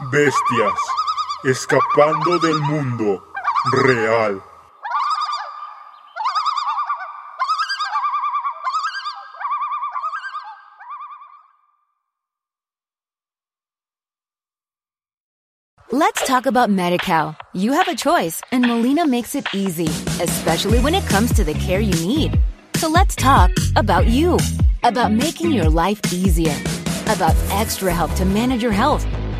Bestias, escapando del mundo real. Let's talk about MediCal. You have a choice, and Molina makes it easy, especially when it comes to the care you need. So let's talk about you, about making your life easier, about extra help to manage your health.